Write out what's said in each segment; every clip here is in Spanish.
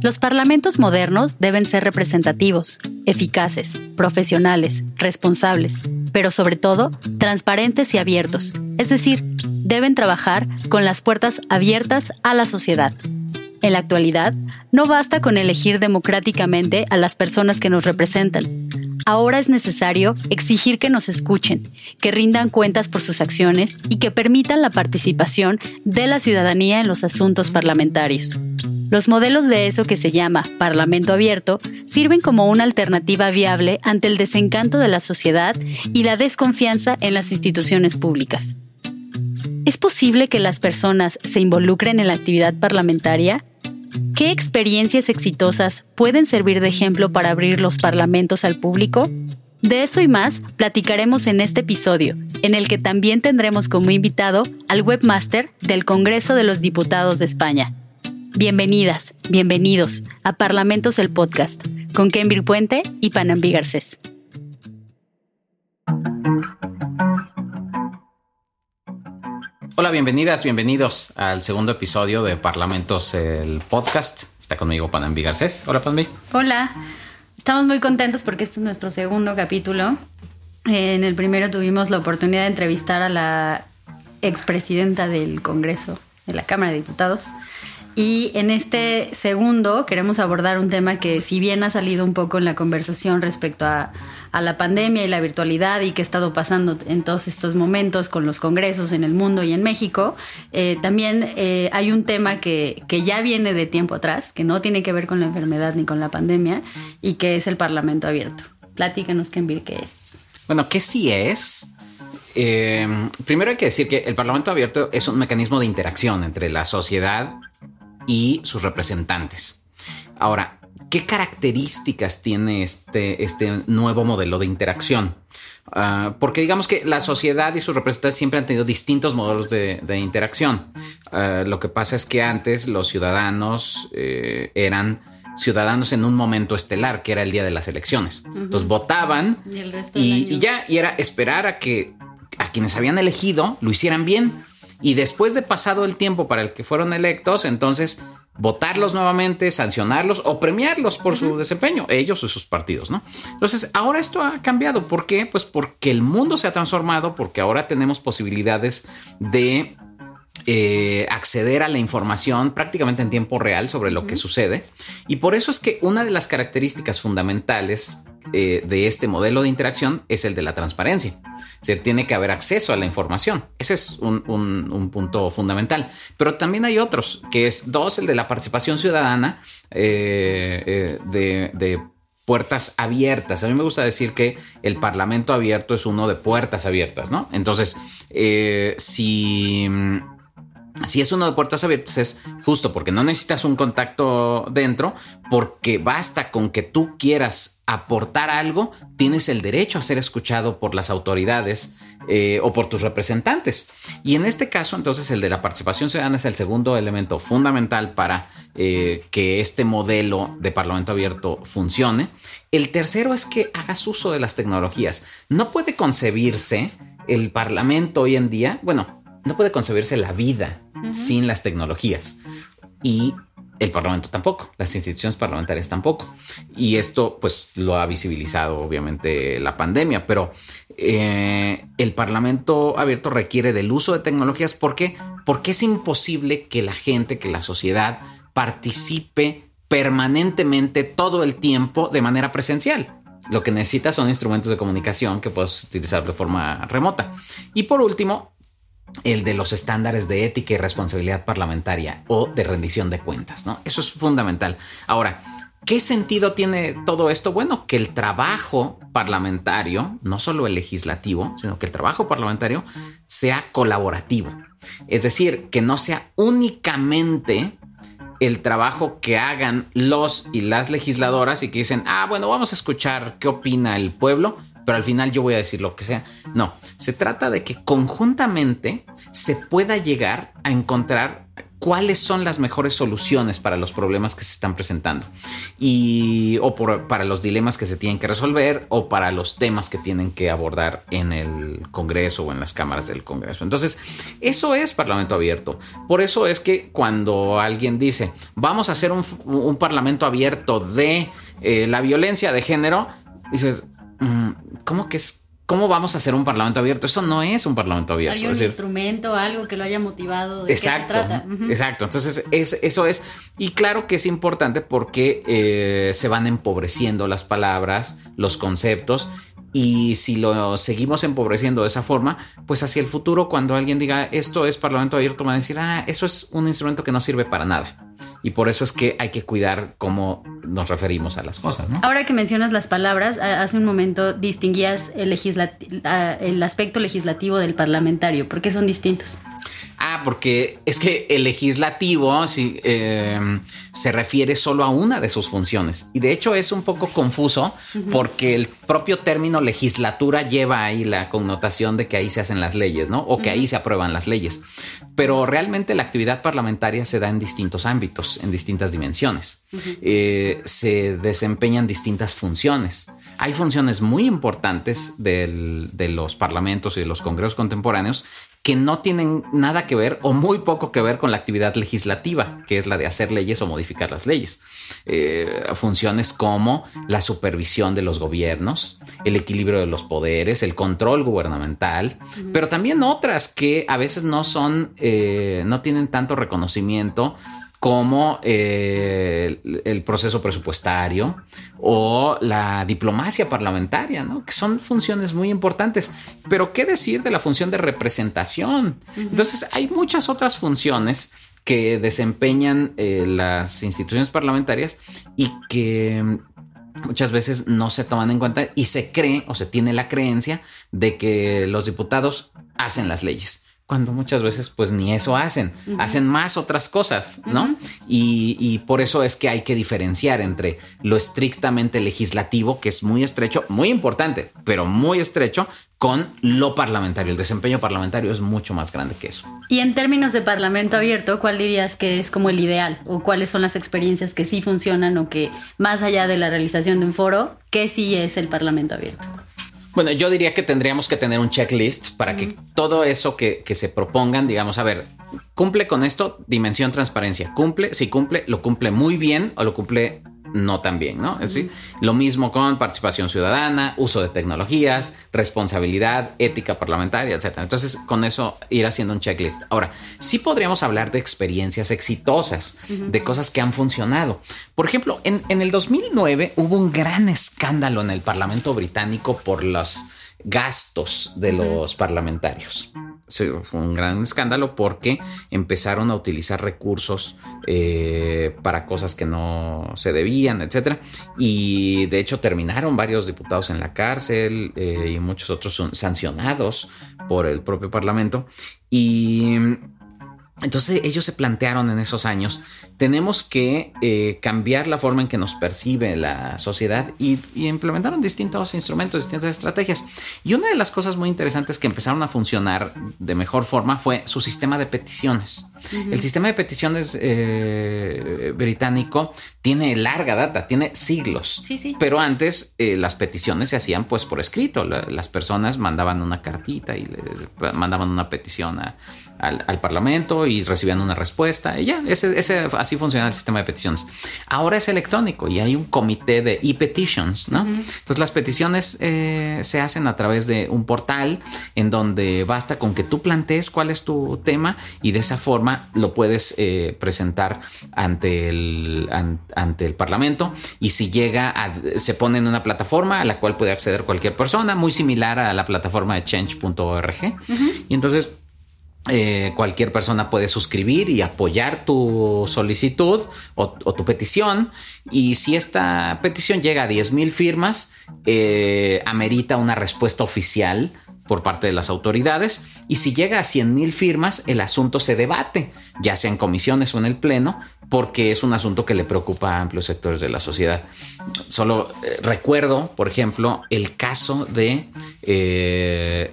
Los parlamentos modernos deben ser representativos, eficaces, profesionales, responsables, pero sobre todo transparentes y abiertos. Es decir, deben trabajar con las puertas abiertas a la sociedad. En la actualidad, no basta con elegir democráticamente a las personas que nos representan. Ahora es necesario exigir que nos escuchen, que rindan cuentas por sus acciones y que permitan la participación de la ciudadanía en los asuntos parlamentarios. Los modelos de eso que se llama Parlamento abierto sirven como una alternativa viable ante el desencanto de la sociedad y la desconfianza en las instituciones públicas. ¿Es posible que las personas se involucren en la actividad parlamentaria? ¿Qué experiencias exitosas pueden servir de ejemplo para abrir los parlamentos al público? De eso y más platicaremos en este episodio, en el que también tendremos como invitado al webmaster del Congreso de los Diputados de España. Bienvenidas, bienvenidos a Parlamentos el Podcast, con Kenvir Puente y Panambi Garcés. Hola, bienvenidas, bienvenidos al segundo episodio de Parlamentos el Podcast. Está conmigo Panambi Garcés. Hola, Panambi. Hola, estamos muy contentos porque este es nuestro segundo capítulo. En el primero tuvimos la oportunidad de entrevistar a la expresidenta del Congreso, de la Cámara de Diputados. Y en este segundo queremos abordar un tema que si bien ha salido un poco en la conversación respecto a, a la pandemia y la virtualidad y qué ha estado pasando en todos estos momentos con los congresos en el mundo y en México, eh, también eh, hay un tema que, que ya viene de tiempo atrás, que no tiene que ver con la enfermedad ni con la pandemia y que es el Parlamento abierto. Platícanos, Kenvir, qué es. Bueno, ¿qué sí es? Eh, primero hay que decir que el Parlamento abierto es un mecanismo de interacción entre la sociedad y sus representantes. Ahora, ¿qué características tiene este, este nuevo modelo de interacción? Uh, porque digamos que la sociedad y sus representantes siempre han tenido distintos modelos de, de interacción. Uh, lo que pasa es que antes los ciudadanos eh, eran ciudadanos en un momento estelar, que era el día de las elecciones. Uh -huh. Entonces votaban y, y, y, ya, y era esperar a que a quienes habían elegido lo hicieran bien. Y después de pasado el tiempo para el que fueron electos, entonces votarlos nuevamente, sancionarlos o premiarlos por su desempeño, ellos o sus partidos, ¿no? Entonces, ahora esto ha cambiado. ¿Por qué? Pues porque el mundo se ha transformado, porque ahora tenemos posibilidades de eh, acceder a la información prácticamente en tiempo real sobre lo uh -huh. que sucede. Y por eso es que una de las características fundamentales eh, de este modelo de interacción es el de la transparencia. Es decir, tiene que haber acceso a la información. Ese es un, un, un, punto fundamental. Pero también hay otros, que es dos, el de la participación ciudadana eh, eh, de, de puertas abiertas. A mí me gusta decir que el Parlamento abierto es uno de puertas abiertas, ¿no? Entonces, si si es uno de puertas abiertas es justo porque no necesitas un contacto dentro, porque basta con que tú quieras aportar algo, tienes el derecho a ser escuchado por las autoridades eh, o por tus representantes. Y en este caso, entonces, el de la participación ciudadana es el segundo elemento fundamental para eh, que este modelo de Parlamento abierto funcione. El tercero es que hagas uso de las tecnologías. No puede concebirse el Parlamento hoy en día, bueno, no puede concebirse la vida uh -huh. sin las tecnologías. Y el Parlamento tampoco, las instituciones parlamentarias tampoco. Y esto pues lo ha visibilizado obviamente la pandemia, pero eh, el Parlamento abierto requiere del uso de tecnologías. ¿Por qué? Porque es imposible que la gente, que la sociedad participe permanentemente todo el tiempo de manera presencial. Lo que necesita son instrumentos de comunicación que puedes utilizar de forma remota. Y por último, el de los estándares de ética y responsabilidad parlamentaria o de rendición de cuentas, ¿no? Eso es fundamental. Ahora, ¿qué sentido tiene todo esto? Bueno, que el trabajo parlamentario, no solo el legislativo, sino que el trabajo parlamentario sea colaborativo. Es decir, que no sea únicamente el trabajo que hagan los y las legisladoras y que dicen, ah, bueno, vamos a escuchar qué opina el pueblo, pero al final yo voy a decir lo que sea. No, se trata de que conjuntamente se pueda llegar a encontrar cuáles son las mejores soluciones para los problemas que se están presentando y o por- para los dilemas que se tienen que resolver o para los temas que tienen que abordar en el Congreso o en las cámaras del Congreso. Entonces, eso es Parlamento abierto. Por eso es que cuando alguien dice, vamos a hacer un, Parlamento abierto de eh, la violencia de género, dices, mm, ¿cómo que es? ¿Cómo vamos a hacer un Parlamento abierto? Eso no es un Parlamento abierto. Hay un Es decir, instrumento, algo que lo haya motivado. ¿De Exacto, qué se trata? Exacto. Entonces, es, eso es. Y claro que es importante porque eh, se van empobreciendo las palabras, los conceptos. Y si lo seguimos empobreciendo de esa forma, pues hacia el futuro, cuando alguien diga esto es Parlamento abierto, van a decir, ah, eso es un instrumento que no sirve para nada. Y por eso es que hay que cuidar cómo nos referimos a las cosas, ¿no? Ahora que mencionas las palabras, hace un momento distinguías el, el aspecto legislativo del parlamentario. ¿Por qué son distintos? Ah, porque es que el legislativo sí, eh, se refiere solo a una de sus funciones. Y de hecho es un poco confuso porque el propio término legislatura lleva ahí la connotación de que ahí se hacen las leyes, ¿no? O que ahí se aprueban las leyes. Pero realmente la actividad parlamentaria se da en distintos ámbitos, en distintas dimensiones. Eh, se desempeñan distintas funciones. Hay funciones muy importantes del- de los parlamentos y de los congresos contemporáneos que no tienen nada que ver o muy poco que ver con la actividad legislativa, que es la de hacer leyes o modificar las leyes. Eh, funciones como la supervisión de los gobiernos, el equilibrio de los poderes, el control gubernamental, pero también otras que a veces no son, eh, no tienen tanto reconocimiento como eh, el, el proceso presupuestario o la diplomacia parlamentaria, ¿no? que son funciones muy importantes. Pero ¿qué decir de la función de representación? Entonces hay muchas otras funciones que desempeñan eh, las instituciones parlamentarias y que muchas veces no se toman en cuenta y se cree o se tiene la creencia de que los diputados hacen las leyes. Cuando muchas veces pues ni eso hacen, hacen más otras cosas, ¿no? y, y por eso es que hay que diferenciar entre lo estrictamente legislativo, que es muy estrecho, muy importante, pero muy estrecho, con lo parlamentario. El desempeño parlamentario es mucho más grande que eso. Y en términos de parlamento abierto, ¿cuál dirías que es como el ideal? ¿O cuáles son las experiencias que sí funcionan o que más allá de la realización de un foro, qué sí es el parlamento abierto? Bueno, yo diría que tendríamos que tener un checklist para que todo eso que, que se propongan, digamos, a ver, cumple con esto, dimensión transparencia, cumple, si cumple, lo cumple muy bien o lo cumple no tan bien, ¿no? Es decir, lo mismo con participación ciudadana, uso de tecnologías, responsabilidad, ética parlamentaria, etcétera. Entonces, con eso ir haciendo un checklist. Ahora, sí podríamos hablar de experiencias exitosas, de cosas que han funcionado. Por ejemplo, en, en el 2009 hubo un gran escándalo en el Parlamento británico por los gastos de los parlamentarios. Fue un gran escándalo porque empezaron a utilizar recursos eh, para cosas que no se debían, etcétera. Y de hecho terminaron varios diputados en la cárcel eh, y muchos otros son sancionados por el propio parlamento. Y entonces ellos se plantearon en esos años, tenemos que eh, cambiar la forma en que nos percibe la sociedad y, y, implementaron distintos instrumentos, distintas estrategias. Y una de las cosas muy interesantes que empezaron a funcionar de mejor forma fue su sistema de peticiones. Uh -huh. El sistema de peticiones eh, británico tiene larga data, tiene siglos. Sí, sí. Pero antes eh, las peticiones se hacían pues por escrito. La, las personas mandaban una cartita y les mandaban una petición a, al, al, Parlamento y recibían una respuesta. Y ya, ese, ese, así funciona el sistema de peticiones. Ahora es electrónico y hay un comité de e-petitions, ¿no? Uh -huh. Entonces las peticiones eh, se hacen a través de un portal en donde basta con que tú plantees cuál es tu tema y de esa forma lo puedes eh, presentar ante el, an, ante el Parlamento y si llega a, se pone en una plataforma a la cual puede acceder cualquier persona, muy similar a la plataforma de change.org. Uh -huh. Y entonces eh, cualquier persona puede suscribir y apoyar tu solicitud o, tu petición. Y si esta petición llega a 10 mil firmas, eh, amerita una respuesta oficial por parte de las autoridades. Y si llega a 100 mil firmas, el asunto se debate, ya sea en comisiones o en el Pleno, porque es un asunto que le preocupa a amplios sectores de la sociedad. Solo eh, recuerdo, por ejemplo, el caso de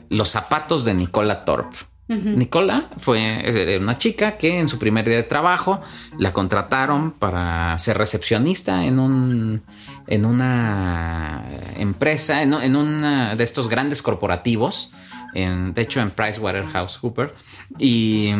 los zapatos de Nicola Torp. Nicola fue una chica que en su primer día de trabajo la contrataron para ser recepcionista en un en una empresa, en, en una de estos grandes corporativos, en, de hecho en PricewaterhouseCoopers y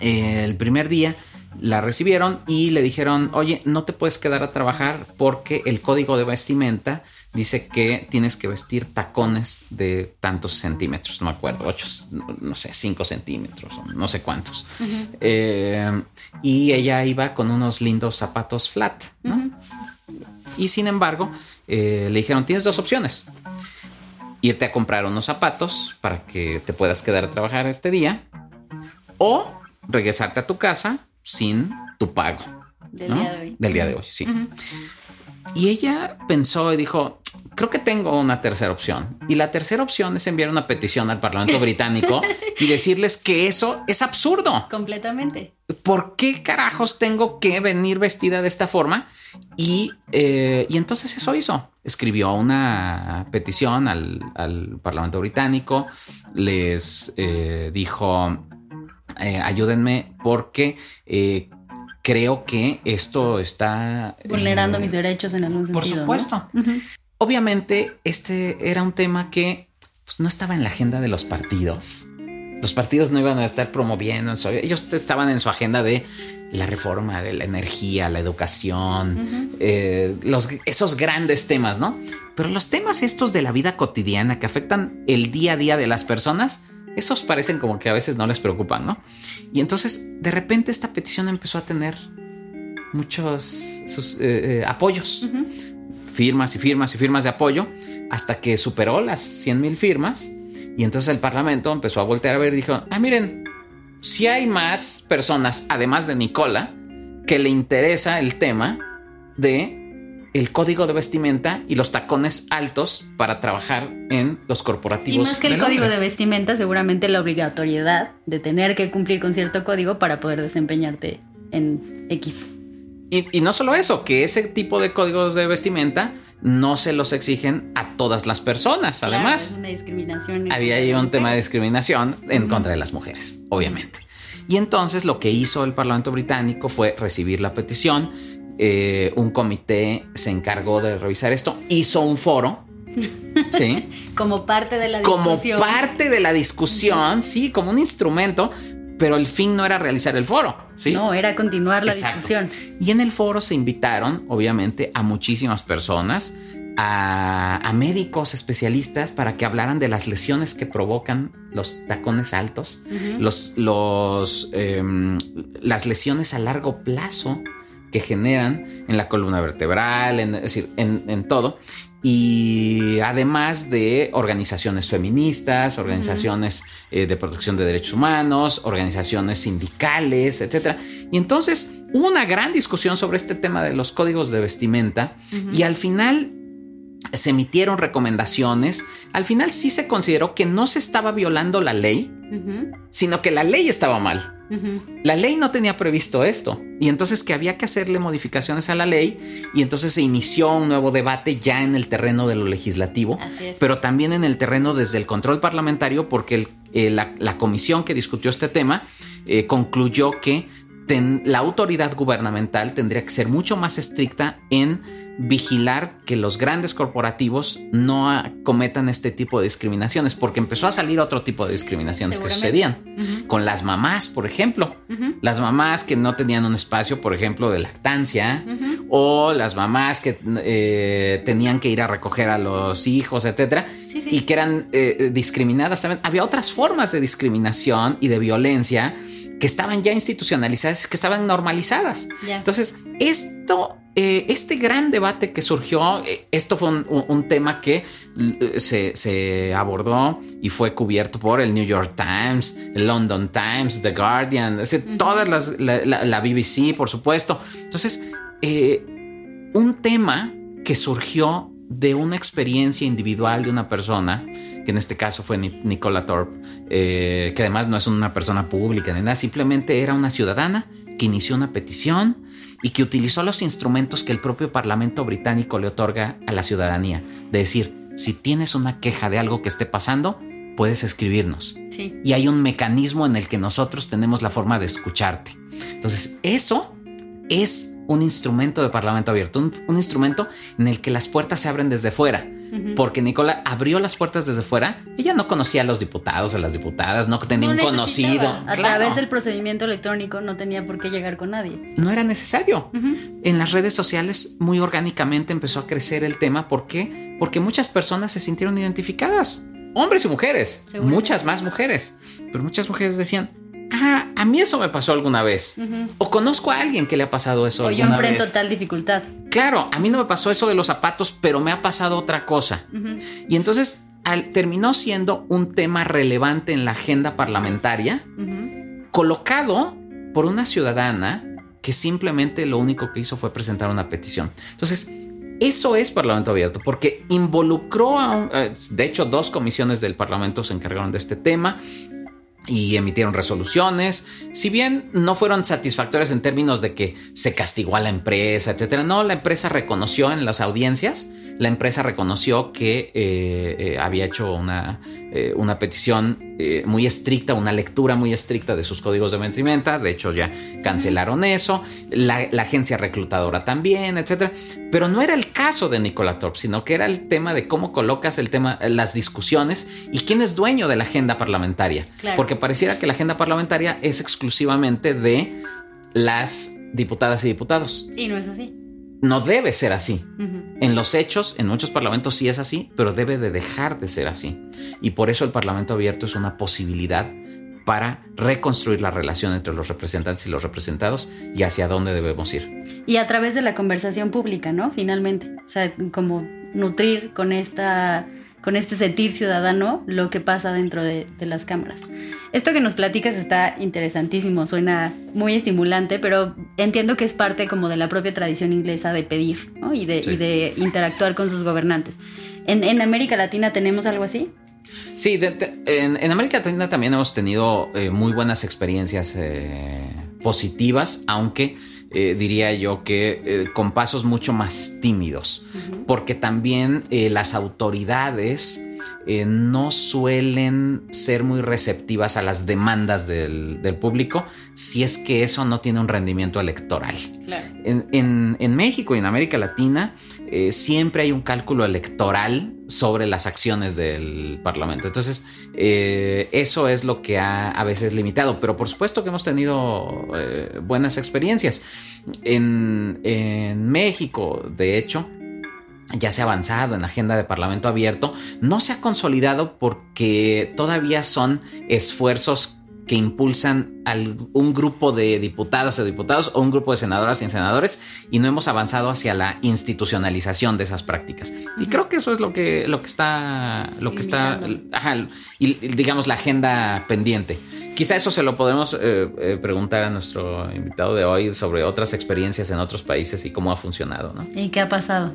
eh, el primer día la recibieron y le dijeron, oye, no te puedes quedar a trabajar porque el código de vestimenta dice que tienes que vestir tacones de tantos centímetros, no me acuerdo, 8, no sé, 5 centímetros, no sé cuántos. Eh, y ella iba con unos lindos zapatos flat, ¿no? Y sin embargo, eh, le dijeron, tienes dos opciones. Irte a comprar unos zapatos para que te puedas quedar a trabajar este día o regresarte a tu casa sin tu pago. Del ¿no? día de hoy. Del día de hoy, sí. Y ella pensó y dijo, creo que tengo una tercera opción. Y la tercera opción es enviar una petición al Parlamento británico y decirles que eso es absurdo. Completamente. ¿Por qué carajos tengo que venir vestida de esta forma? Y, eh, y entonces eso hizo. Escribió una petición al, al Parlamento británico, les eh, dijo, eh, ayúdenme porque creo que esto está... Vulnerando eh, mis derechos en algún sentido. Por ¿no? supuesto. Obviamente, este era un tema que pues, no estaba en la agenda de los partidos. Los partidos no iban a estar promoviendo. Ellos estaban en su agenda de la reforma de la energía, la educación, eh, los, esos grandes temas, ¿no? Pero los temas estos de la vida cotidiana que afectan el día a día de las personas, esos parecen como que a veces no les preocupan, ¿no? Y entonces, de repente, esta petición empezó a tener muchos sus, eh, eh, apoyos firmas y firmas y firmas de apoyo hasta que superó las 100 mil firmas y entonces el Parlamento empezó a voltear a ver y dijo, ah, miren, si hay más personas, además de Nicola, que le interesa el tema de el código de vestimenta y los tacones altos para trabajar en los Y corporativos. más que el código de Londres". vestimenta, seguramente la obligatoriedad de tener que cumplir con cierto código para poder desempeñarte en X. Y, y no solo eso, que ese tipo de códigos de vestimenta no se los exigen a todas las personas. Claro, Además, es una discriminación. había ahí un tema de discriminación en contra de las mujeres, obviamente. Y entonces lo que hizo el Parlamento británico fue recibir la petición. eh, un comité se encargó de revisar esto, hizo un foro. Sí. Como parte de la como discusión. parte de la discusión, sí, como un instrumento, pero el fin no era realizar el foro, sí. No, era continuar la Exacto. discusión. Y en el foro se invitaron, obviamente, a muchísimas personas, a, a médicos especialistas para que hablaran de las lesiones que provocan los tacones altos, los, los, em, las lesiones a largo plazo que generan en la columna vertebral, en, es decir, en, en todo. Y además de organizaciones feministas, organizaciones eh, de protección de derechos humanos, organizaciones sindicales, etcétera. Y entonces hubo una gran discusión sobre este tema de los códigos de vestimenta y al final se emitieron recomendaciones. Al final sí se consideró que no se estaba violando la ley, sino que la ley estaba mal. La ley no tenía previsto esto y entonces que había que hacerle modificaciones a la ley y entonces se inició un nuevo debate ya en el terreno de lo legislativo, pero también en el terreno desde el control parlamentario porque el- eh, la, la comisión que discutió este tema eh, concluyó que ten- la autoridad gubernamental tendría que ser mucho más estricta en vigilar que los grandes corporativos no cometan este tipo de discriminaciones, porque empezó a salir otro tipo de discriminaciones que sucedían con las mamás, por ejemplo. Las mamás que no tenían un espacio, por ejemplo, de lactancia, o las mamás que eh, tenían que ir a recoger a los hijos, etcétera, Sí, sí. y que eran eh, discriminadas también. Había otras formas de discriminación y de violencia que estaban ya institucionalizadas, que estaban normalizadas. Entonces, esto, eh, este gran debate que surgió, eh, esto fue un, un- un tema que eh, se, se abordó y fue cubierto por el New York Times, el London Times, The Guardian, es decir, todas las, la, la- la BBC, por supuesto. Entonces, eh, un tema que surgió de una experiencia individual de una persona, que en este caso fue Ni- Nicola Thorpe, eh, que además no es una persona pública ni nada, simplemente era una ciudadana que inició una petición y que utilizó los instrumentos que el propio Parlamento británico le otorga a la ciudadanía, de decir, si tienes una queja de algo que esté pasando, puedes escribirnos. Sí. Y hay un mecanismo en el que nosotros tenemos la forma de escucharte. Entonces, eso es un instrumento de Parlamento abierto, un, un instrumento en el que las puertas se abren desde fuera. Porque Nicola abrió las puertas desde fuera. Ella no conocía a los diputados, a las diputadas, no tenía No un conocido. A Claro, través del procedimiento electrónico no tenía por qué llegar con nadie. No era necesario. En las redes sociales, muy orgánicamente empezó a crecer el tema. ¿Por qué? Porque muchas personas se sintieron identificadas. Hombres y mujeres. Muchas más mujeres. Pero muchas mujeres decían, ah, a mí eso me pasó alguna vez. O conozco a alguien que le ha pasado eso O yo enfrento vez. tal dificultad. Claro, a mí no me pasó eso de los zapatos, pero me ha pasado otra cosa. Y entonces al- terminó siendo un tema relevante en la agenda parlamentaria, colocado por una ciudadana que simplemente lo único que hizo fue presentar una petición. Entonces, eso es Parlamento Abierto, porque involucró a, un- eh, de hecho, dos comisiones del Parlamento se encargaron de este tema y emitieron resoluciones. Si bien no fueron satisfactorias en términos de que se castigó a la empresa, etcétera, no, la empresa reconoció en las audiencias, la empresa reconoció que eh, eh, había hecho una, eh, una petición muy estricta, una lectura muy estricta de sus códigos de vestimenta. De hecho, ya cancelaron eso. La, la agencia reclutadora también, etcétera. Pero no era el caso de Nicola Torp, sino que era el tema de cómo colocas el tema, las discusiones y quién es dueño de la agenda parlamentaria. Claro. Porque pareciera que la agenda parlamentaria es exclusivamente de las diputadas y diputados. Y no es así. No debe ser así. En los hechos, en muchos parlamentos sí es así, pero debe de dejar de ser así. Y por eso el Parlamento abierto es una posibilidad para reconstruir la relación entre los representantes y los representados y hacia dónde debemos ir. Y a través de la conversación pública, ¿no? Finalmente. O sea, como nutrir con esta con este sentir ciudadano lo que pasa dentro de, de las cámaras. Esto que nos platicas está interesantísimo, suena muy estimulante, pero entiendo que es parte como de la propia tradición inglesa de pedir ¿no? y, de, Sí. y de interactuar con sus gobernantes. ¿En, en América Latina tenemos algo así? Sí, de- de- en, en América Latina también hemos tenido eh, muy buenas experiencias eh, positivas, aunque eh, diría yo que eh, con pasos mucho más tímidos, porque también eh, las autoridades eh, no suelen ser muy receptivas a las demandas del, del público si es que eso no tiene un rendimiento electoral. Claro. En, en- en México y en América Latina eh, siempre hay un cálculo electoral sobre las acciones del Parlamento. Entonces, eh, eso es lo que ha a veces limitado, pero por supuesto que hemos tenido buenas experiencias. En, en México, de hecho, ya se ha avanzado en la agenda de Parlamento abierto, no se ha consolidado porque todavía son esfuerzos que impulsan un grupo de diputadas o diputados o un grupo de senadoras y senadores y no hemos avanzado hacia la institucionalización de esas prácticas. Y creo que eso es lo que, lo que está, lo que está, ajá, y digamos la agenda pendiente. Quizá eso se lo podemos eh, eh, preguntar a nuestro invitado de hoy sobre otras experiencias en otros países y cómo ha funcionado, ¿no? ¿Y qué ha pasado?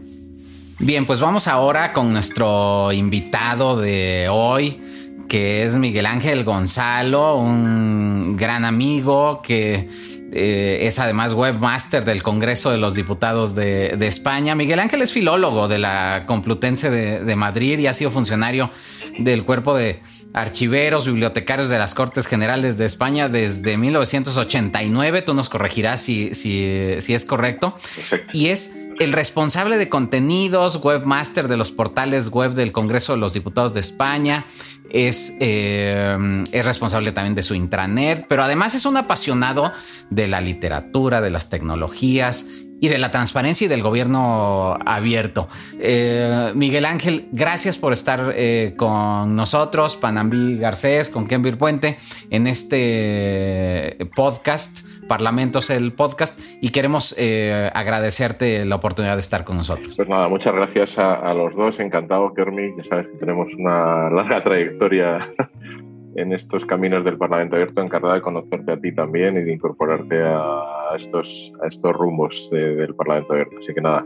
Bien, pues vamos ahora con nuestro invitado de hoy, que es Miguel Ángel Gonzalo, un gran amigo que eh, es además webmaster del Congreso de los Diputados de, de España. Miguel Ángel es filólogo de la Complutense de, de Madrid y ha sido funcionario del cuerpo de archiveros, bibliotecarios de las Cortes Generales de España desde 1989. Tú nos corregirás si, si, si es correcto. Perfecto. Y es el responsable de contenidos, webmaster de los portales web del Congreso de los Diputados de España, es, eh, es responsable también de su intranet, pero además es un apasionado de la literatura, de las tecnologías y de la transparencia y del gobierno abierto. Eh, Miguel Ángel, gracias por estar eh, con nosotros, Panambí Garcés, con Kenvir Puente, en este podcast, Parlamentos el podcast, y queremos eh, agradecerte la oportunidad de estar con nosotros. Pues nada, muchas gracias a, los dos. Encantado, Kermi. Ya sabes que tenemos una larga trayectoria en estos caminos del Parlamento Abierto. Encantado de conocerte a ti también y de incorporarte a estos, a estos rumbos de- del Parlamento Abierto. Así que nada,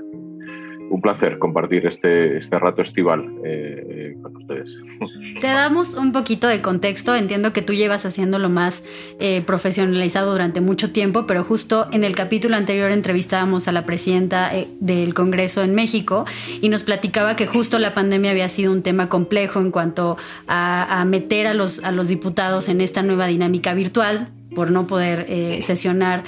un placer compartir este, este rato estival eh, eh, con ustedes. Te damos un poquito de contexto. Entiendo que tú llevas haciéndolo más eh, profesionalizado durante mucho tiempo, pero justo en el capítulo anterior entrevistábamos a la presidenta del Congreso en México y nos platicaba que justo la pandemia había sido un tema complejo en cuanto a, a meter a los, a los diputados en esta nueva dinámica virtual por no poder sesionar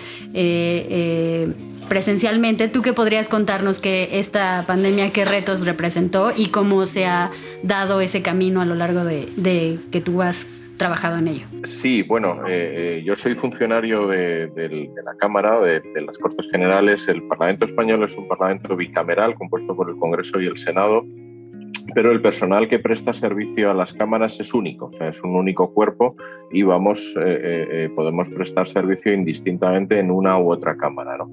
presencialmente. ¿Tú qué podrías contarnos que esta pandemia, qué retos representó y cómo se ha dado ese camino a lo largo de, que tú has trabajado en ello? Sí, bueno, eh, eh, yo soy funcionario de, la Cámara, de, las Cortes Generales. El Parlamento español es un parlamento bicameral compuesto por el Congreso y el Senado pero el personal que presta servicio a las cámaras es único, o sea, es un único cuerpo y vamos, eh, podemos prestar servicio indistintamente en una u otra cámara. ¿no?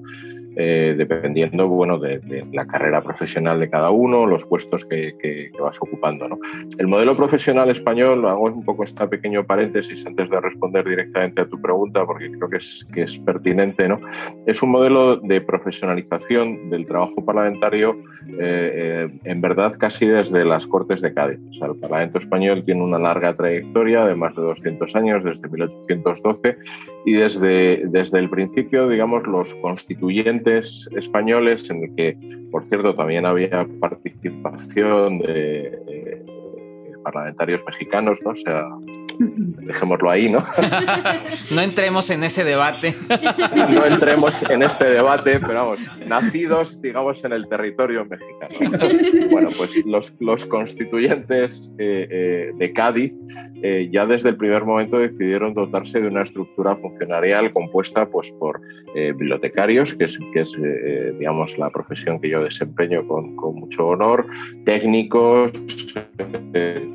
Eh, dependiendo bueno, de, la carrera profesional de cada uno, los puestos que, vas ocupando. ¿no? El modelo profesional español, hago un poco este pequeño paréntesis antes de responder directamente a tu pregunta, porque creo que es, que es pertinente, ¿no? es un modelo de profesionalización del trabajo parlamentario eh, eh, en verdad casi desde las Cortes de Cádiz. O sea, el Parlamento español tiene una larga trayectoria de más de 200 años, desde 1812, y desde, desde el principio, digamos, los constituyentes españoles, en el que, por cierto, también había participación de, parlamentarios mexicanos, ¿no? O sea, dejémoslo ahí, ¿no? no entremos en ese debate. no entremos en este debate, pero vamos, nacidos, digamos, en el territorio mexicano. bueno, pues los, los constituyentes eh, eh, de Cádiz eh, ya desde el primer momento decidieron dotarse de una estructura funcionarial compuesta pues, por bibliotecarios, que es, que es digamos, la profesión que yo desempeño con, con mucho honor, técnicos,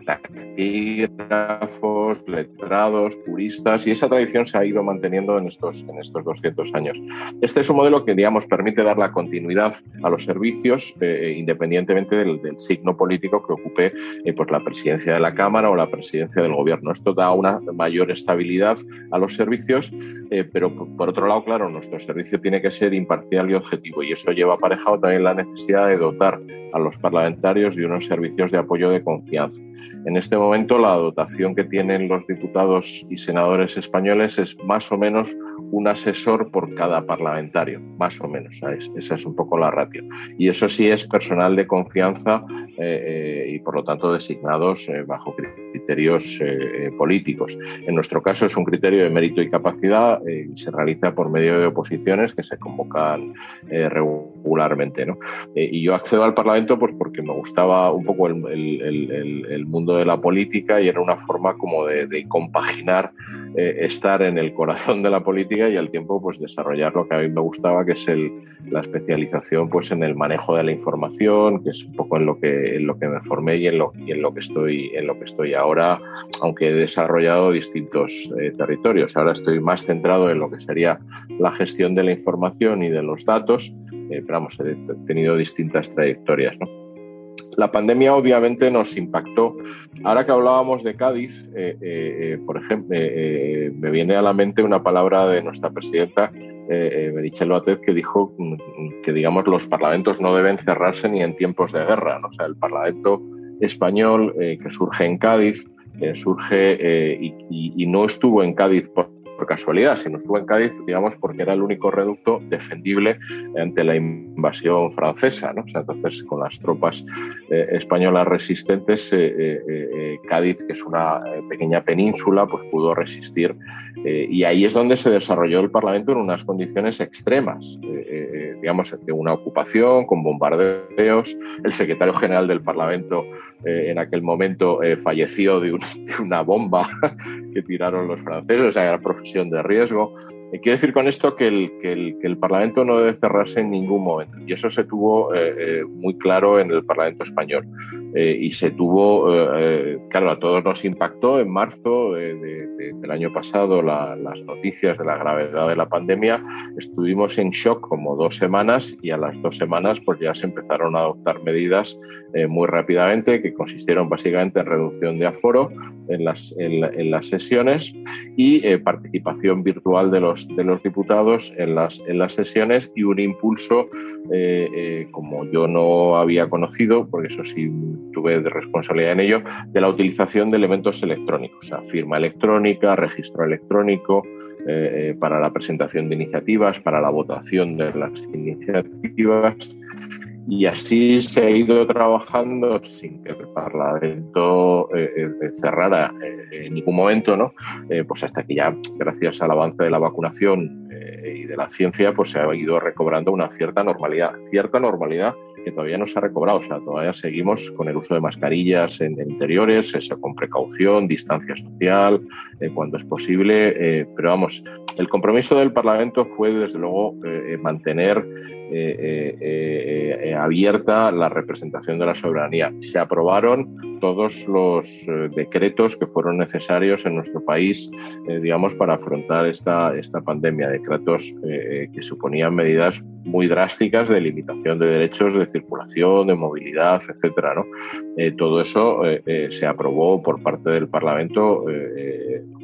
taquígrafos, letrados, juristas, y esa tradición se ha ido manteniendo en estos, en estos 200 años. Este es un modelo que, digamos, permite dar la continuidad a los servicios eh, independientemente del, signo político que ocupe eh, pues la presidencia de la Cámara o la presidencia del Gobierno. Esto da una mayor estabilidad a los servicios, eh, pero por otro lado, claro, nuestro servicio tiene que ser imparcial y objetivo, y eso lleva aparejado también la necesidad de dotar a los parlamentarios de unos servicios de apoyo de confianza. En este momento la dotación que tienen los diputados y senadores españoles es más o menos un asesor por cada parlamentario, más o menos. Esa es un poco la ratio. Y eso sí es personal de confianza eh, eh, y por lo tanto designados eh, bajo criterios políticos. En nuestro caso es un criterio de mérito y capacidad y se realiza por medio de oposiciones que se convocan regularmente. Y yo accedo al Parlamento pues porque me gustaba un poco el, mundo de la política y era una forma como de compaginar estar en el corazón de la política y al tiempo pues desarrollar lo que a mí me gustaba, que es la especialización pues en el manejo de la información, que es un poco en lo que, en lo que me formé y en lo, que estoy en lo que estoy ahora, aunque he desarrollado distintos eh, territorios. Ahora estoy más centrado en lo que sería la gestión de la información y de los datos, eh, vamos, he tenido distintas trayectorias, ¿no? La pandemia obviamente nos impactó. Ahora que hablábamos de Cádiz, eh, eh, eh, por ejemplo, me viene a la mente una palabra de nuestra presidenta, Merichel Batez, que dijo que, digamos, los parlamentos no deben cerrarse ni en tiempos de guerra. O sea, el Parlamento español que surge en Cádiz, surge y, no estuvo en Cádiz por por casualidad, sino estuvo en Cádiz, digamos, porque era el único reducto defendible ante la invasión francesa. ¿no? Entonces, con las tropas eh, españolas resistentes, eh, eh, Cádiz, que es una pequeña península, pues pudo resistir. y ahí es donde se desarrolló el Parlamento en unas condiciones extremas, digamos, de una ocupación, con bombardeos. El secretario general del Parlamento en aquel momento falleció de, una bomba que tiraron los franceses, o sea, era de riesgo. Eh, quiero decir con esto que el, que, el, que el, Parlamento no debe cerrarse en ningún momento. Y eso se tuvo eh, eh, muy claro en el Parlamento español. y se tuvo, claro, a todos nos impactó en marzo del año pasado las noticias de la gravedad de la pandemia. Estuvimos en shock como dos semanas y a las dos semanas pues ya se empezaron a adoptar medidas muy rápidamente que consistieron básicamente en reducción de aforo en las, en, en las sesiones y participación virtual de los de los diputados en las, en las sesiones y un impulso, eh, eh, como yo no había conocido, porque eso sí tuve de responsabilidad en ello, de la utilización de elementos electrónicos, o sea, firma electrónica, registro electrónico, eh, para la presentación de iniciativas, para la votación de las iniciativas y así se ha ido trabajando sin que el Parlamento eh, eh, cerrara eh, en ningún momento, ¿no? pues hasta que ya, gracias al avance de la vacunación y de la ciencia, pues se ha ido recobrando una cierta normalidad, cierta normalidad que todavía no se ha recobrado, o sea, todavía seguimos con el uso de mascarillas en interiores, eso, con precaución, distancia social, cuando es posible, pero vamos, el compromiso del Parlamento fue desde luego mantener eh, eh, eh, abierta la representación de la soberanía. Se aprobaron todos los decretos que fueron necesarios en nuestro país, digamos, para afrontar esta, esta pandemia. Decretos que suponían medidas muy drásticas de limitación de derechos de circulación, de movilidad, etcétera. ¿no? todo eso se aprobó por parte del Parlamento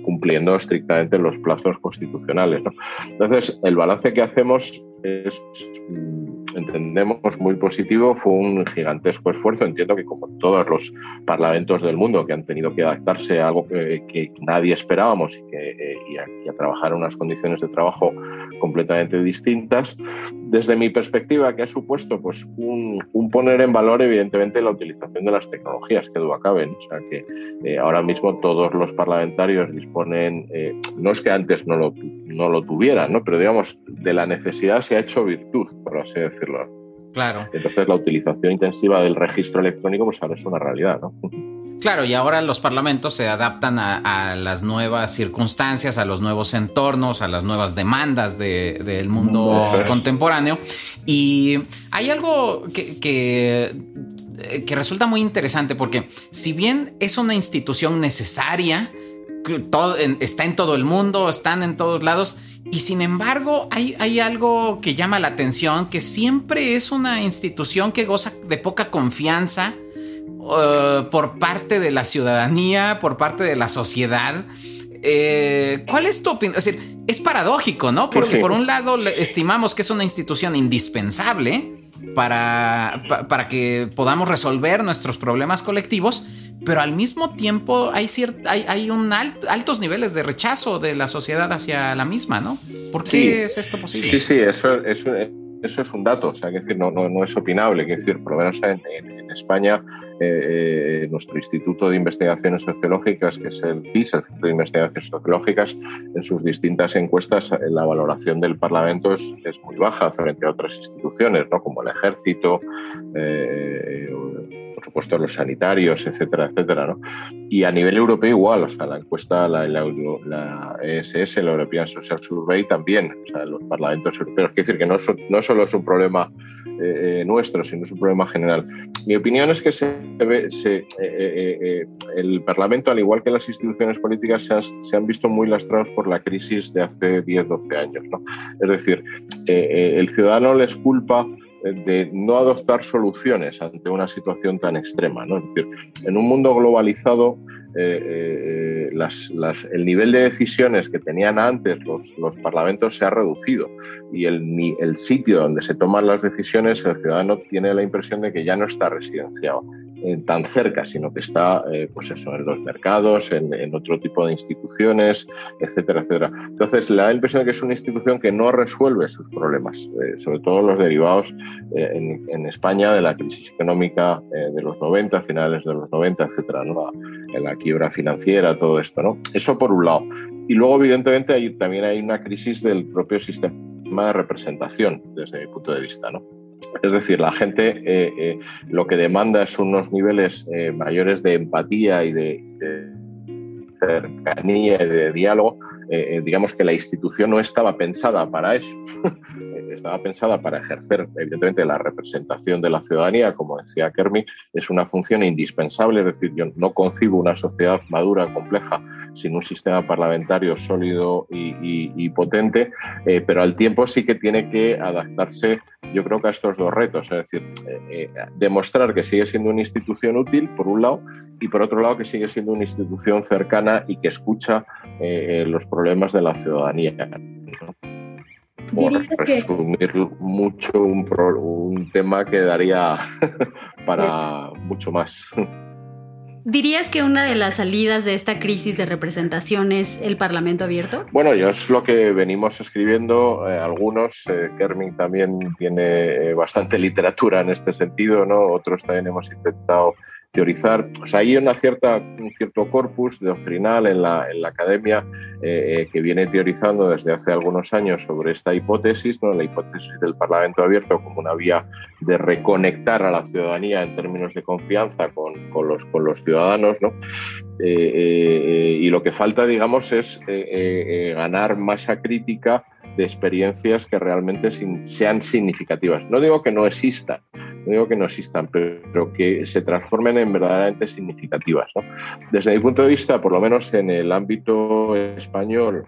cumpliendo estrictamente los plazos constitucionales. Entonces, el balance que hacemos es, mm, entendemos, muy positivo. Fue un gigantesco esfuerzo. Entiendo que como todos los parlamentos del mundo que han tenido que adaptarse a algo que, nadie esperábamos y, que, eh, a, trabajar en unas condiciones de trabajo completamente distintas. Desde mi perspectiva, que ha supuesto pues, un, poner en valor, evidentemente, la utilización de las tecnologías, que duda cabe. O sea, que eh, ahora mismo todos los parlamentarios disponen, eh, no es que antes no lo, no lo tuvieran, ¿no? pero digamos, de la necesidad se ha hecho virtud, por así decirlo. Claro. Entonces la utilización intensiva del registro electrónico pues ahora es una realidad, ¿no? Claro, y ahora los parlamentos se adaptan a, las nuevas circunstancias, a los nuevos entornos, a las nuevas demandas del mundo contemporáneo. Y hay algo que, que, resulta muy interesante porque si bien es una institución necesaria, todo, está en todo el mundo, están en todos lados, y sin embargo, hay, hay, algo que llama la atención, que siempre es una institución que goza de poca confianza uh, por parte de la ciudadanía, por parte de la sociedad. Eh, ¿Cuál es tu opinión? Es decir, es paradójico, ¿no? Porque por un lado estimamos que es una institución indispensable para, para que podamos resolver nuestros problemas colectivos, pero al mismo tiempo hay, hay, hay un altos niveles de rechazo de la sociedad hacia la misma, ¿no? ¿Por qué es esto posible? Sí, sí, eso, eso, eso es un dato, o sea, que decir, no, no, no, es opinable, que decir, por lo menos en, España, eh, eh, nuestro Instituto de Investigaciones Sociológicas, que es el CIS, el Centro de Investigaciones Sociológicas, en sus distintas encuestas, eh, la valoración del Parlamento es, es muy baja frente a otras instituciones, ¿no? como el Ejército, eh, por supuesto los sanitarios, etcétera, etcétera. ¿no? Y a nivel europeo igual, o sea, la encuesta, la, la, ESS, la European Social Survey también, o sea, los parlamentos europeos. Quiere decir que no, no solo es un problema eh, eh, nuestro, sino es un problema general. Mi opinión es que se se, eh, el Parlamento, al igual que las instituciones políticas, se, se, han visto muy lastrados por la crisis de hace 10, 12 años. ¿no? Es decir, el ciudadano les culpa de no adoptar soluciones ante una situación tan extrema. ¿no? Es decir, en un mundo globalizado, eh, eh, el nivel de decisiones que tenían antes los, los parlamentos se ha reducido y el, el, sitio donde se toman las decisiones, el ciudadano tiene la impresión de que ya no está residenciado eh, tan cerca, sino que está eh, pues eso, en los mercados, en, otro tipo de instituciones, etcétera, etcétera. Entonces, la impresión de que es una institución que no resuelve sus problemas, eh, sobre todo los derivados en, España de la crisis económica de los 90, finales de los 90, etcétera, ¿no? la, quiebra financiera, todo esto. ¿no? Eso por un lado. Y luego, evidentemente, también hay una crisis del propio sistema de representación, desde mi punto de vista. ¿no? Es decir, la gente eh, eh, lo que demanda es unos niveles eh, mayores de empatía y de, cercanía y de diálogo. digamos que la institución no estaba pensada para eso. estaba pensada para ejercer, evidentemente, la representación de la ciudadanía, como decía Kermi, es una función indispensable, es decir, yo no concibo una sociedad madura, compleja, sin un sistema parlamentario sólido y, potente, pero al tiempo sí que tiene que adaptarse yo creo que a estos dos retos, es decir, eh, eh, demostrar que sigue siendo una institución útil, por un lado, y por otro lado que sigue siendo una institución cercana y que escucha eh, los problemas de la ciudadanía. por resumir mucho un, un tema que daría para mucho más. ¿Dirías que una de las salidas de esta crisis de representación es el Parlamento abierto? Bueno, yo es lo que venimos escribiendo eh, algunos. Eh, Kerming también tiene eh, bastante literatura en este sentido, ¿no? Otros también hemos intentado teorizar. O hay una cierta, un cierto corpus doctrinal en la, en la academia eh, eh, que viene teorizando desde hace algunos años sobre esta hipótesis, ¿no? la hipótesis del Parlamento abierto como una vía de reconectar a la ciudadanía en términos de confianza con, con, los, con los ciudadanos. ¿no? Eh, y lo que falta, digamos, es ganar masa crítica de experiencias que realmente sean significativas. No digo que no existan, no digo que no existan, pero que se transformen en verdaderamente significativas. Desde mi punto de vista, por lo menos en el ámbito español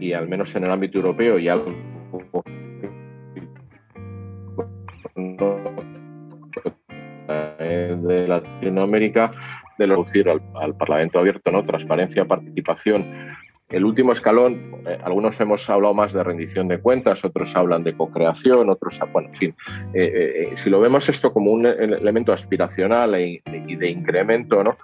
y al menos en el ámbito europeo y algo de Latinoamérica, de reducir al, al Parlamento abierto, ¿no? transparencia, participación el último escalón, eh, algunos hemos hablado más de rendición de cuentas, otros hablan de co-creación, otros, bueno, en fin, eh, eh, si lo vemos esto como un elemento aspiracional y de incremento, ¿no?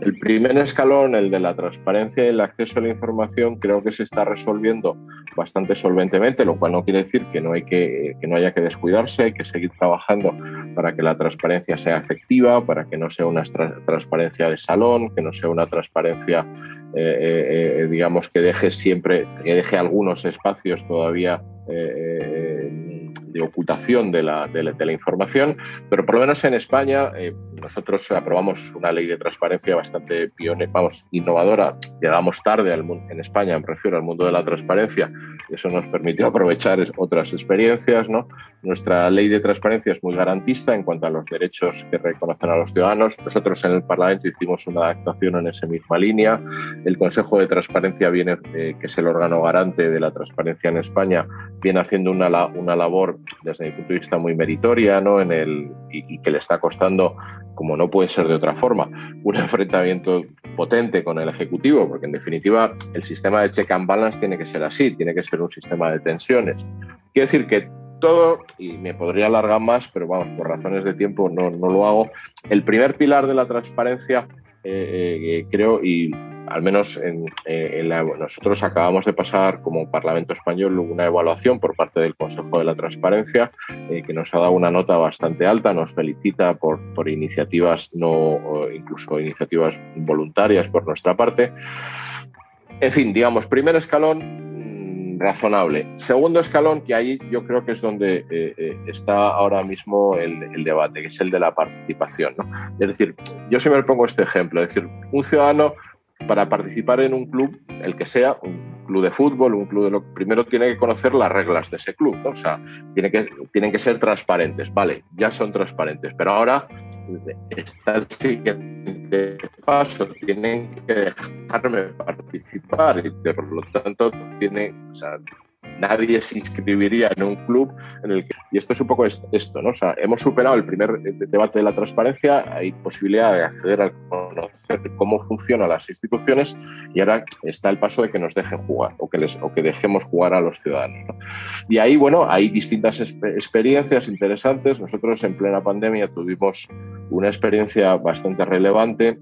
El primer escalón, el de la transparencia y el acceso a la información, creo que se está resolviendo bastante solventemente, lo cual no quiere decir que no, haya que descuidarse, hay que seguir trabajando para que la transparencia sea efectiva, para que no sea una transparencia de salón, que no sea una transparencia, digamos, que deje siempre, que deje algunos espacios todavía de ocultación de la, información, pero por lo menos en España eh, nosotros aprobamos una ley de transparencia bastante pionera, vamos, innovadora, llegamos tarde en España, me refiero al mundo de la transparencia, eso nos permitió aprovechar otras experiencias. Nuestra ley de transparencia es muy garantista en cuanto a los derechos que reconocen a los ciudadanos. Nosotros en el Parlamento hicimos una adaptación en esa misma línea. El Consejo de Transparencia viene, eh, que es el órgano garante de la transparencia en España, viene haciendo una, una labor desde mi punto de vista muy meritoria ¿no? en el, y, que le está costando, como no puede ser de otra forma, un enfrentamiento potente con el Ejecutivo, porque en definitiva el sistema de check and balance tiene que ser así, tiene que ser un sistema de tensiones. Quiere decir que todo, y me podría alargar más, pero vamos, por razones de tiempo no, no lo hago, el primer pilar de la transparencia, eh, eh, creo, y al menos en, eh, nosotros acabamos de pasar como Parlamento Español una evaluación por parte del Consejo de la Transparencia eh, que nos ha dado una nota bastante alta, nos felicita por, por iniciativas, no incluso iniciativas voluntarias por nuestra parte. En fin, digamos, primer escalón mm, razonable. Segundo escalón, que ahí yo creo que es donde eh, está ahora mismo el, el, debate, que es el de la participación. ¿no? Es decir, yo siempre pongo este ejemplo, es decir, un ciudadano para participar en un club, el que sea, un club de fútbol, un club de lo primero tiene que conocer las reglas de ese club, ¿no? O sea, tiene que, tienen que ser transparentes, vale, ya son transparentes, pero ahora está el siguiente paso, tienen que dejarme participar y por lo tanto tienen, o sea, nadie se inscribiría en un club en el que, y esto es un poco esto, ¿no? O sea, hemos superado el primer debate de la transparencia, hay posibilidad de acceder a conocer cómo funcionan las instituciones y ahora está el paso de que nos dejen jugar o que, les, o que dejemos jugar a los ciudadanos. ¿no? Y ahí, bueno, hay distintas experiencias interesantes. Nosotros en plena pandemia tuvimos una experiencia bastante relevante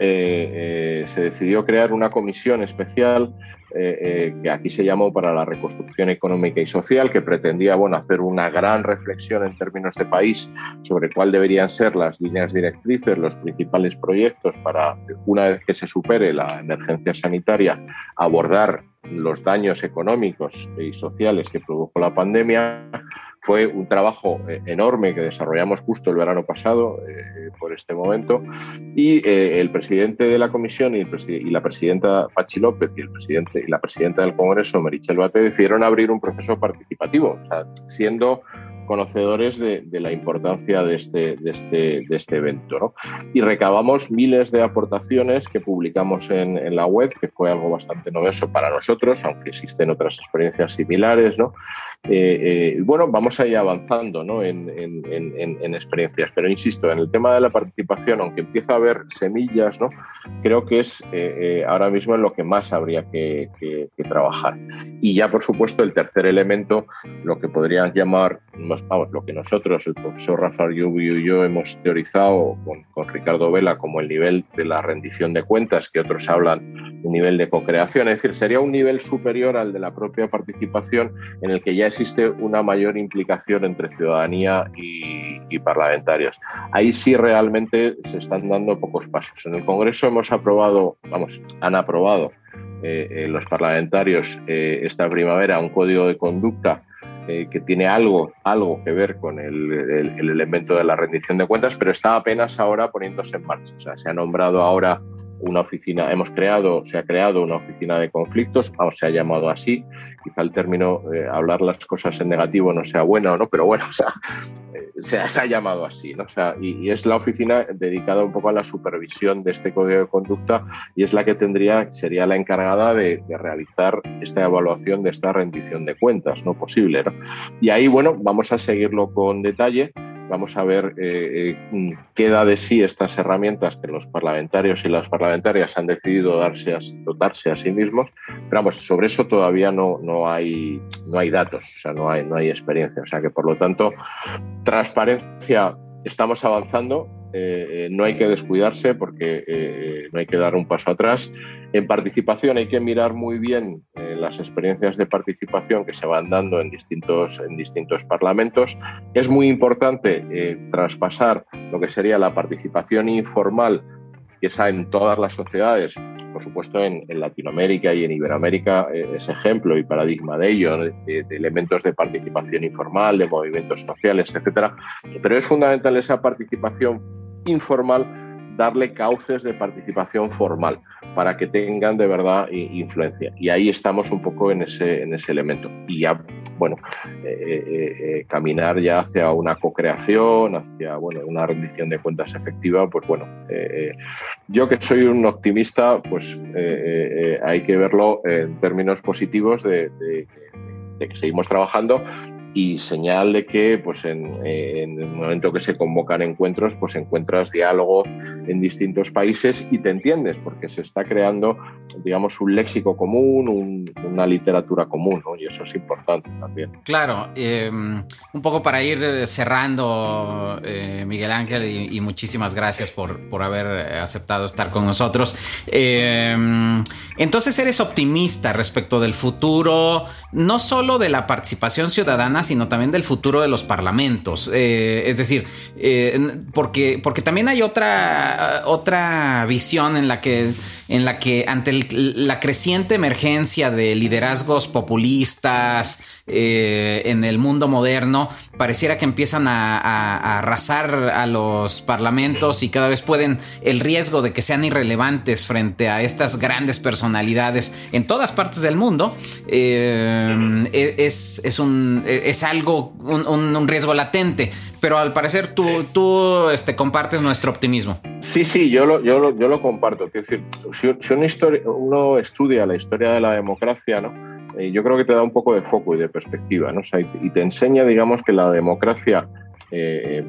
eh, eh, se decidió crear una comisión especial eh, que aquí se llamó para la reconstrucción económica y social, que pretendía bueno, hacer una gran reflexión en términos de país sobre cuáles deberían ser las líneas directrices, los principales proyectos para, una vez que se supere la emergencia sanitaria, abordar los daños económicos y sociales que produjo la pandemia fue un trabajo eh, enorme que desarrollamos justo el verano pasado eh, por este momento. Y eh, el presidente de la comisión y, la presidenta Pachi López y, el presidente, y la presidenta del Congreso, Merichel Bate, decidieron abrir un proceso participativo, o sea, siendo conocedores de, la importancia de este, este, este evento. Y recabamos miles de aportaciones que publicamos en, la web, que fue algo bastante novedoso para nosotros, aunque existen otras experiencias similares. Eh, eh, bueno, vamos a ir avanzando en, en, en, experiencias, pero insisto, en el tema de la participación, aunque empieza a haber semillas, creo que es eh, ahora mismo en lo que más habría que, que, que, trabajar. Y ya, por supuesto, el tercer elemento, lo que podrían llamar, vamos, lo que nosotros, el profesor Rafael Lluvio y yo hemos teorizado con, Ricardo Vela como el nivel de la rendición de cuentas, que otros hablan un nivel de co-creación, es decir, sería un nivel superior al de la propia participación en el que ya existe una mayor implicación entre ciudadanía y, y, parlamentarios. Ahí sí realmente se están dando pocos pasos. En el Congreso hemos aprobado, vamos, han aprobado eh, eh, los parlamentarios eh, esta primavera un código de conducta eh, que tiene algo, algo que ver con el, el, el, elemento de la rendición de cuentas, pero está apenas ahora poniéndose en marcha. O sea, se ha nombrado ahora una oficina, hemos creado, se ha creado una oficina de conflictos, o se ha llamado así, quizá el término eh, hablar las cosas en negativo no sea bueno o no, pero bueno, eh, se, ha llamado así, ¿no? O sea, y, y, es la oficina dedicada un poco a la supervisión de este código de conducta y es la que tendría, sería la encargada de, de realizar esta evaluación de esta rendición de cuentas, ¿no? Posible, ¿no? Y ahí, bueno, vamos a seguirlo con detalle vamos a ver eh, eh, qué da de sí estas herramientas que los parlamentarios y las parlamentarias han decidido darse a, dotarse a sí mismos, pero vamos, sobre eso todavía no, no, hay, no hay datos, o sea, no hay, no hay experiencia, o sea que por lo tanto, transparencia, estamos avanzando, eh, no hay que descuidarse porque no hay que dar un paso atrás. En participación hay que mirar muy bien eh, las experiencias de participación que se van dando en distintos, en distintos parlamentos. Es muy importante eh, traspasar lo que sería la participación informal que esa en todas las sociedades, por supuesto en, Latinoamérica y en Iberoamérica eh, es ejemplo y paradigma de ello, de, de, elementos de participación informal, de movimientos sociales, etcétera. Pero es fundamental esa participación informal darle cauces de participación formal para que tengan de verdad influencia. Y ahí estamos un poco en ese, en ese elemento. Y ya, bueno, eh, eh, caminar ya hacia una co-creación, hacia bueno, una rendición de cuentas efectiva, pues bueno, eh, yo que soy un optimista, pues hay que verlo en términos positivos de que seguimos trabajando y señal de que pues en, en, el momento que se convocan encuentros pues encuentras diálogo en distintos países y te entiendes porque se está creando digamos un léxico común un, una literatura común ¿no? y eso es importante también claro eh, un poco para ir cerrando eh, Miguel Ángel y, y, muchísimas gracias por, por haber aceptado estar con nosotros eh, entonces eres optimista respecto del futuro no solo de la participación ciudadana sino también del futuro de los parlamentos. Eh, es decir, eh, porque, porque también hay otra, otra visión en la que, en la que ante la creciente emergencia de liderazgos populistas eh, en el mundo moderno, pareciera que empiezan a, a, a, arrasar a los parlamentos y cada vez pueden el riesgo de que sean irrelevantes frente a estas grandes personalidades en todas partes del mundo eh, es, es un es algo, un, riesgo latente, pero al parecer tú, sí. tú este, compartes nuestro optimismo. Sí, sí, yo lo, yo lo, yo lo comparto. Es decir, si, si una historia, uno estudia la historia de la democracia, ¿no? Eh, yo creo que te da un poco de foco y de perspectiva, ¿no? O sea, y, te enseña, digamos, que la democracia eh,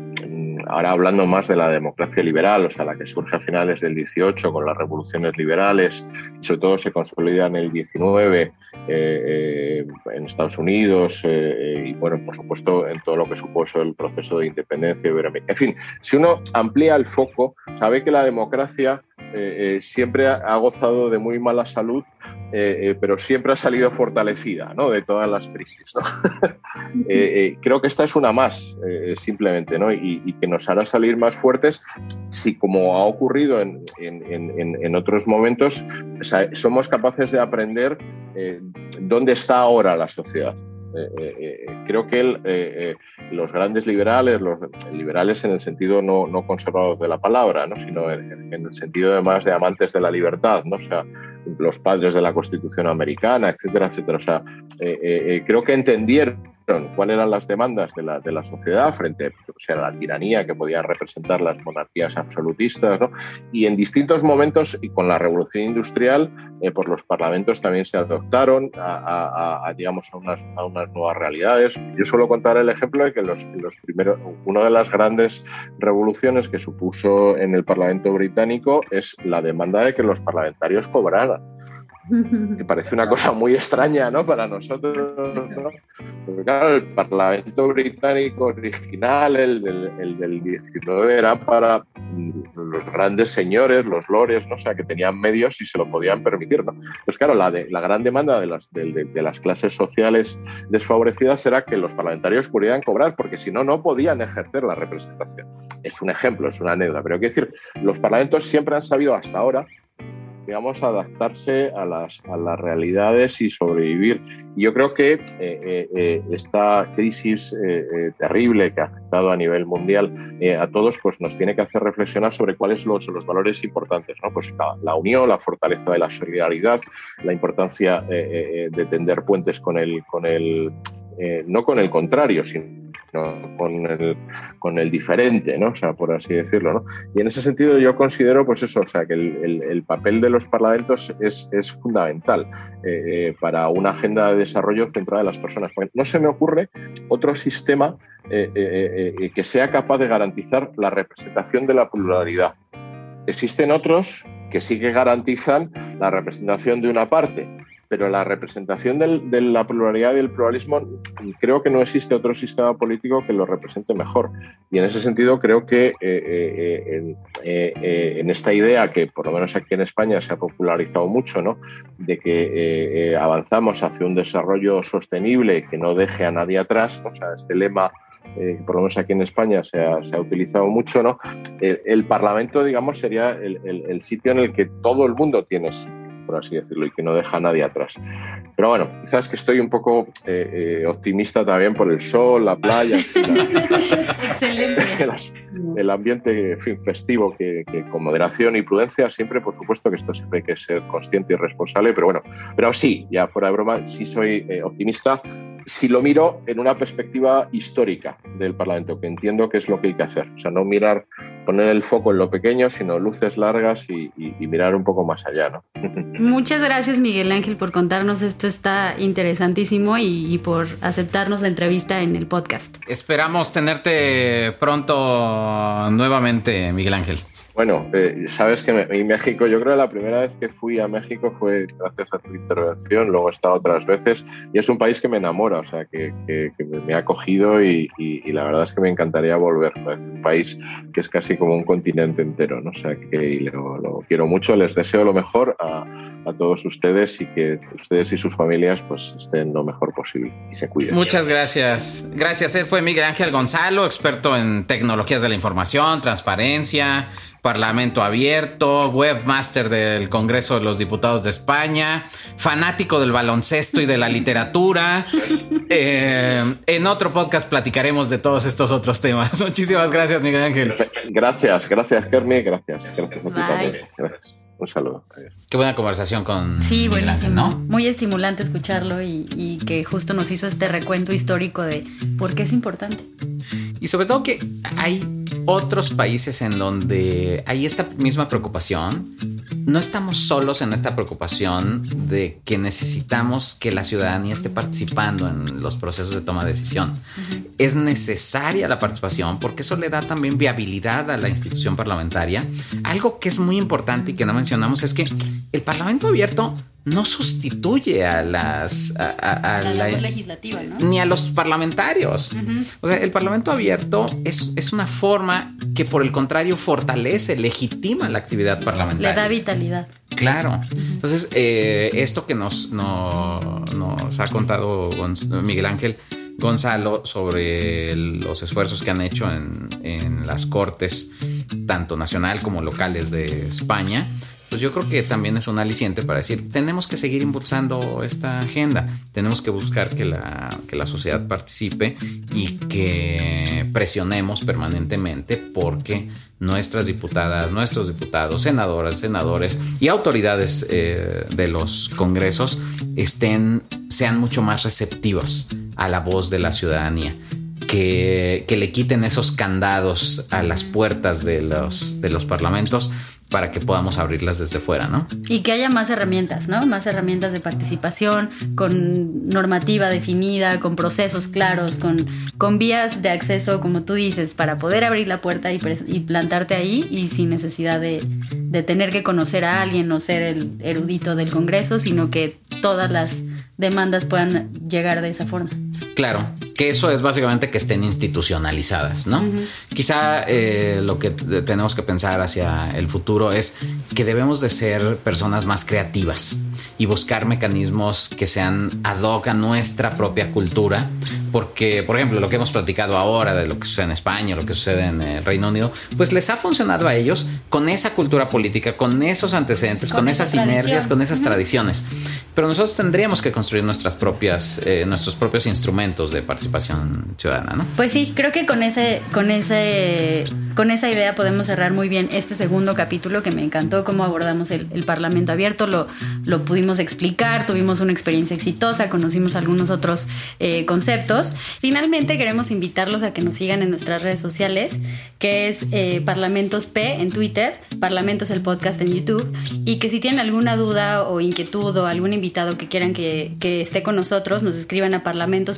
ahora hablando más de la democracia liberal, o sea, la que surge a finales del 18 con las revoluciones liberales, sobre todo se consolida en el 19 eh, en Estados Unidos y, bueno, por supuesto, en todo lo que supuso el proceso de independencia. En fin, si uno amplía el foco, sabe que la democracia eh, eh, siempre ha gozado de muy mala salud, eh, pero siempre ha salido fortalecida ¿no? de todas las crisis. creo que esta es una más, simplemente, ¿no? Y, que nos hará salir más fuertes si, como ha ocurrido en, en otros momentos, somos capaces de aprender dónde está ahora la sociedad. Eh, eh, creo que eh, los grandes liberales, los liberales en el sentido no, no conservadores de la palabra, ¿no? sino en, el sentido además de amantes de la libertad, o sea, los padres de la Constitución americana, etcétera, etcétera. O sea, creo que entendieron cuáles eran las demandas de la, de la sociedad frente a la tiranía que podían representar las monarquías absolutistas, ¿no? Y en distintos momentos, y con la revolución industrial, eh, pues los parlamentos también se adoptaron a, digamos, a unas, a unas, nuevas realidades. Yo suelo contar el ejemplo de que los, los primeros, una de las grandes revoluciones que supuso en el Parlamento británico es la demanda de que los parlamentarios cobraran que parece una cosa muy extraña ¿no? para nosotros. Claro, el Parlamento británico original, el del, el del 19, era para los grandes señores, los lores, ¿no? o que tenían medios y se lo podían permitir. ¿no? Pues claro, la, de, la gran demanda de las, de, de las clases sociales desfavorecidas era que los parlamentarios pudieran cobrar, porque si no, no podían ejercer la representación. Es un ejemplo, es una anécdota, pero quiero decir, los parlamentos siempre han sabido hasta ahora digamos, adaptarse a las, a las realidades y sobrevivir. Y yo creo que eh, eh, eh, esta crisis terrible que ha afectado a nivel mundial a todos, pues nos tiene que hacer reflexionar sobre cuáles son los, los valores importantes, ¿no? Pues la, la, unión, la fortaleza de la solidaridad, la importancia de tender puentes con el, con el no con el contrario, sino con el, con el diferente, ¿no? O sea, por así decirlo, ¿no? Y en ese sentido yo considero, pues eso, o sea, que el, el, papel de los parlamentos es, es fundamental eh, eh, para una agenda de desarrollo centrada en las personas. No se me ocurre otro sistema eh, que sea capaz de garantizar la representación de la pluralidad. Existen otros que sí que garantizan la representación de una parte, pero la representación del, de la pluralidad y el pluralismo creo que no existe otro sistema político que lo represente mejor. Y en ese sentido creo que eh, eh, eh, en esta idea que por lo menos aquí en España se ha popularizado mucho, ¿no? de que avanzamos hacia un desarrollo sostenible que no deje a nadie atrás, o sea, este lema por lo menos aquí en España se ha, utilizado mucho, ¿no? El, Parlamento, digamos, sería el, el, el, sitio en el que todo el mundo tiene por así decirlo, y que no deja a nadie atrás. Pero bueno, quizás que estoy un poco eh, eh, optimista también por el sol, la playa. Excelente. el ambiente fin, festivo que, con moderación y prudencia, siempre, por supuesto, que esto siempre hay que ser consciente y responsable, pero bueno, pero sí, ya fuera de broma, sí soy eh, optimista si lo miro en una perspectiva histórica del Parlamento, que entiendo que es lo que hay que hacer. O sea, no mirar, poner el foco en lo pequeño, sino luces largas y, mirar un poco más allá. ¿no? Muchas gracias, Miguel Ángel, por contarnos esto. Está interesantísimo y, y por aceptarnos la entrevista en el podcast. Esperamos tenerte pronto nuevamente, Miguel Ángel. Bueno, eh, sabes que en México, yo creo que la primera vez que fui a México fue gracias a tu intervención, luego he estado otras veces y es un país que me enamora, o sea, que, me ha acogido y, la verdad es que me encantaría volver. Es un país que es casi como un continente entero, ¿no? O sea, que lo, quiero mucho, les deseo lo mejor a, a, todos ustedes y que ustedes y sus familias pues estén lo mejor posible y se cuiden. Muchas gracias. Gracias. Él fue Miguel Ángel Gonzalo, experto en tecnologías de la información, transparencia Parlamento Abierto, webmaster del Congreso de los Diputados de España, fanático del baloncesto y de la literatura. Eh, en otro podcast platicaremos de todos estos otros temas. Muchísimas gracias, Miguel Ángel. Gracias, gracias, Kermi. Gracias. Gracias a ti también. Gracias. Un saludo. Qué buena conversación con. Sí, buenísimo. ¿no? Muy estimulante escucharlo y, y, que justo nos hizo este recuento histórico de por qué es importante. Y sobre todo que hay otros países en donde hay esta misma preocupación. No estamos solos en esta preocupación de que necesitamos que la ciudadanía esté participando en los procesos de toma de decisión. Es necesaria la participación porque eso le da también viabilidad a la institución parlamentaria. Algo que es muy importante y que no mencionamos es que el Parlamento abierto no sustituye a las a, la, legislativa, ¿no? ni a los parlamentarios. O sea, el Parlamento abierto es, es, una forma que por el contrario fortalece, legitima la actividad parlamentaria. Le da vitalidad. Claro. Entonces, eh, esto que nos, nos ha contado Miguel Ángel Gonzalo sobre los esfuerzos que han hecho en, en las cortes, tanto nacional como locales de España, pues yo creo que también es un aliciente para decir, tenemos que seguir impulsando esta agenda, tenemos que buscar que la, que la sociedad participe y que presionemos permanentemente porque nuestras diputadas, nuestros diputados, senadoras, senadores y autoridades eh, de los congresos estén, sean mucho más receptivos a la voz de la ciudadanía. Que, le quiten esos candados a las puertas de los, de los parlamentos para que podamos abrirlas desde fuera, ¿no? Y que haya más herramientas, ¿no? Más herramientas de participación, con normativa definida, con procesos claros, con, con vías de acceso, como tú dices, para poder abrir la puerta y, y plantarte ahí y sin necesidad de, de tener que conocer a alguien o ser el erudito del Congreso, sino que todas las demandas puedan llegar de esa forma. Claro, que eso es básicamente que estén institucionalizadas, ¿no? Quizá eh, lo que tenemos que pensar hacia el futuro es que debemos de ser personas más creativas y buscar mecanismos que sean ad hoc a nuestra propia cultura, porque, por ejemplo, lo que hemos platicado ahora de lo que sucede en España, lo que sucede en el Reino Unido, pues les ha funcionado a ellos con esa cultura política, con esos antecedentes, con, esas sinergias, con esas tradiciones. Pero nosotros tendríamos que construir nuestras propias, eh, nuestros propios instrumentos de participación ciudadana, ¿no? Pues sí, creo que con ese, con ese, con esa idea podemos cerrar muy bien este segundo capítulo que me encantó cómo abordamos el, el Parlamento abierto, lo, lo pudimos explicar, tuvimos una experiencia exitosa, conocimos algunos otros eh, conceptos. Finalmente queremos invitarlos a que nos sigan en nuestras redes sociales, que es eh, Parlamentos P en Twitter, Parlamentos el podcast en YouTube, y que si tienen alguna duda o inquietud o algún invitado que quieran que, que esté con nosotros, nos escriban a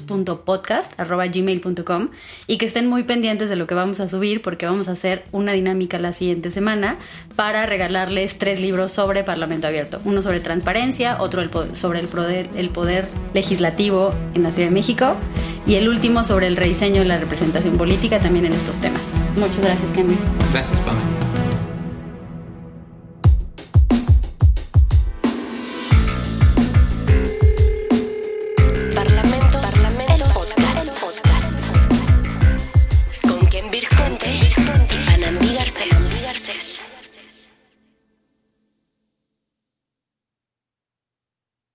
parlamentos.podcast.gmail.com y que estén muy pendientes de lo que vamos a subir porque vamos a hacer una dinámica la siguiente semana para regalarles tres libros sobre Parlamento Abierto. Uno sobre transparencia, otro sobre el poder, el poder legislativo en la Ciudad de México y el último sobre el rediseño de la representación política también en estos temas. Muchas gracias, Kenny. Gracias, Pamela.